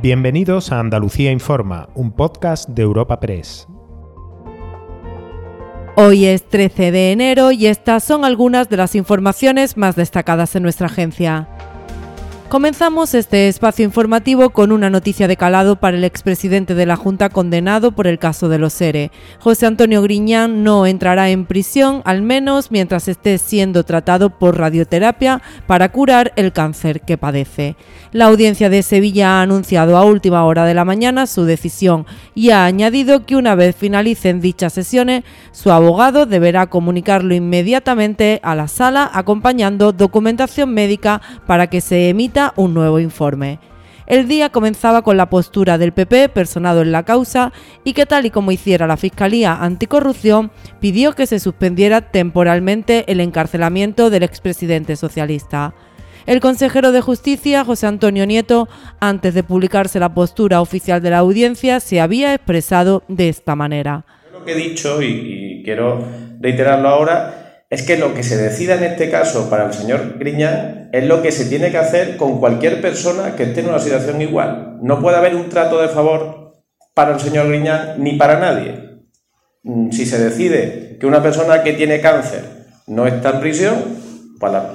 Bienvenidos a Andalucía Informa, un podcast de Europa Press. Hoy es 13 de enero y estas son algunas de las informaciones más destacadas en nuestra agencia. Comenzamos este espacio informativo con una noticia de calado para el expresidente de la Junta condenado por el caso de los SERE. José Antonio Griñán no entrará en prisión, al menos mientras esté siendo tratado por radioterapia para curar el cáncer que padece. La audiencia de Sevilla ha anunciado a última hora de la mañana su decisión y ha añadido que una vez finalicen dichas sesiones, su abogado deberá comunicarlo inmediatamente a la sala acompañando documentación médica para que se emita un nuevo informe. El día comenzaba con la postura del PP personado en la causa y que tal y como hiciera la Fiscalía Anticorrupción, pidió que se suspendiera temporalmente el encarcelamiento del expresidente socialista. El consejero de Justicia, José Antonio Nieto, antes de publicarse la postura oficial de la audiencia, se había expresado de esta manera. Lo que he dicho, y, y quiero reiterarlo ahora, es que lo que se decida en este caso para el señor Griñán es lo que se tiene que hacer con cualquier persona que esté en una situación igual. No puede haber un trato de favor para el señor Griñán ni para nadie. Mm, si se decide que una persona que tiene cáncer no está en prisión, para,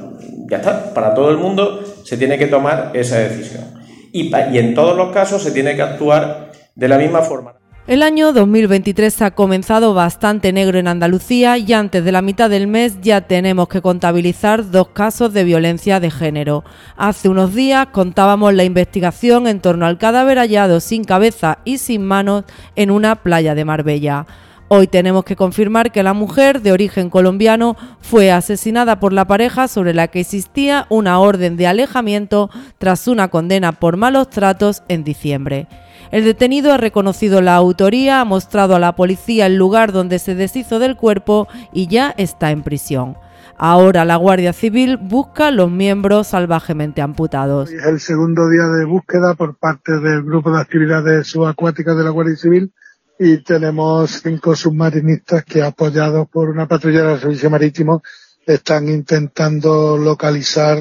ya está, para todo el mundo se tiene que tomar esa decisión. Y en todos los casos se tiene que actuar de la misma forma. El año 2023 ha comenzado bastante negro en Andalucía y antes de la mitad del mes ya tenemos que contabilizar dos casos de violencia de género. Hace unos días contábamos la investigación en torno al cadáver hallado sin cabeza y sin manos en una playa de Marbella. Hoy tenemos que confirmar que la mujer de origen colombiano fue asesinada por la pareja sobre la que existía una orden de alejamiento tras una condena por malos tratos en diciembre. El detenido ha reconocido la autoría, ha mostrado a la policía el lugar donde se deshizo del cuerpo y ya está en prisión. Ahora la Guardia Civil busca los miembros salvajemente amputados. Es el segundo día de búsqueda por parte del Grupo de Actividades Subacuáticas de la Guardia Civil y tenemos cinco submarinistas que, apoyados por una patrulla del Servicio Marítimo, están intentando localizar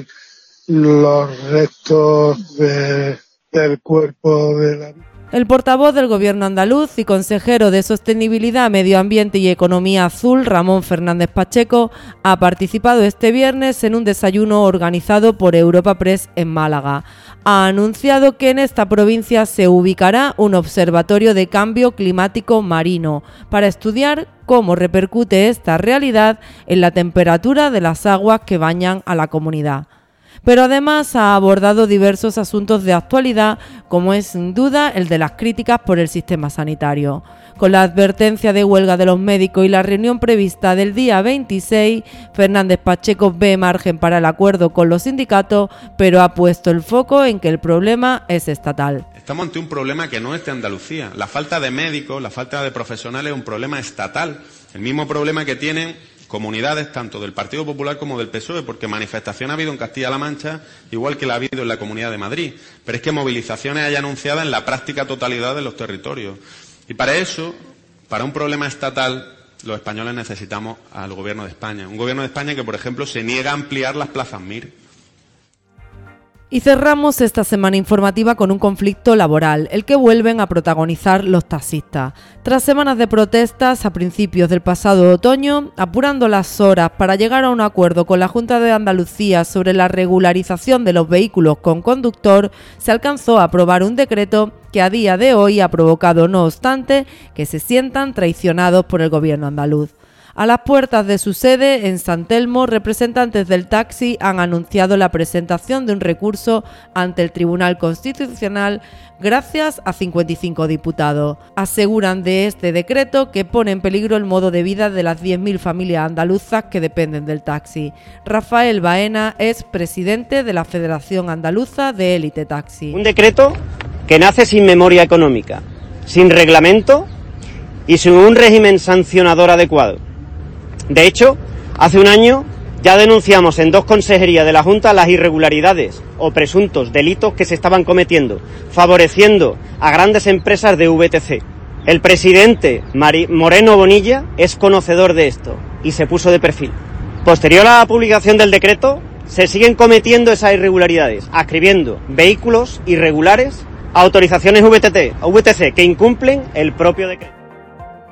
los restos del cuerpo de la el portavoz del Gobierno andaluz y consejero de Sostenibilidad, Medio Ambiente y Economía Azul, Ramón Fernández Pacheco, ha participado este viernes en un desayuno organizado por Europa Press en Málaga. Ha anunciado que en esta provincia se ubicará un observatorio de cambio climático marino para estudiar cómo repercute esta realidad en la temperatura de las aguas que bañan a la comunidad pero además ha abordado diversos asuntos de actualidad, como es sin duda el de las críticas por el sistema sanitario. Con la advertencia de huelga de los médicos y la reunión prevista del día 26, Fernández Pacheco ve margen para el acuerdo con los sindicatos, pero ha puesto el foco en que el problema es estatal. Estamos ante un problema que no es de Andalucía. La falta de médicos, la falta de profesionales es un problema estatal. El mismo problema que tienen comunidades tanto del Partido Popular como del PSOE, porque manifestación ha habido en Castilla-La Mancha, igual que la ha habido en la Comunidad de Madrid. Pero es que movilizaciones hay anunciadas en la práctica totalidad de los territorios. Y para eso, para un problema estatal, los españoles necesitamos al Gobierno de España. Un Gobierno de España que, por ejemplo, se niega a ampliar las plazas MIR. Y cerramos esta semana informativa con un conflicto laboral, el que vuelven a protagonizar los taxistas. Tras semanas de protestas a principios del pasado otoño, apurando las horas para llegar a un acuerdo con la Junta de Andalucía sobre la regularización de los vehículos con conductor, se alcanzó a aprobar un decreto que a día de hoy ha provocado, no obstante, que se sientan traicionados por el gobierno andaluz. A las puertas de su sede en San Telmo, representantes del taxi han anunciado la presentación de un recurso ante el Tribunal Constitucional gracias a 55 diputados. Aseguran de este decreto que pone en peligro el modo de vida de las 10.000 familias andaluzas que dependen del taxi. Rafael Baena es presidente de la Federación Andaluza de Élite Taxi. Un decreto que nace sin memoria económica, sin reglamento y sin un régimen sancionador adecuado de hecho, hace un año ya denunciamos en dos consejerías de la Junta las irregularidades o presuntos delitos que se estaban cometiendo, favoreciendo a grandes empresas de VTC. El presidente Moreno Bonilla es conocedor de esto y se puso de perfil. Posterior a la publicación del decreto, se siguen cometiendo esas irregularidades, ascribiendo vehículos irregulares autorizaciones VTT, VTC que incumplen el propio decreto.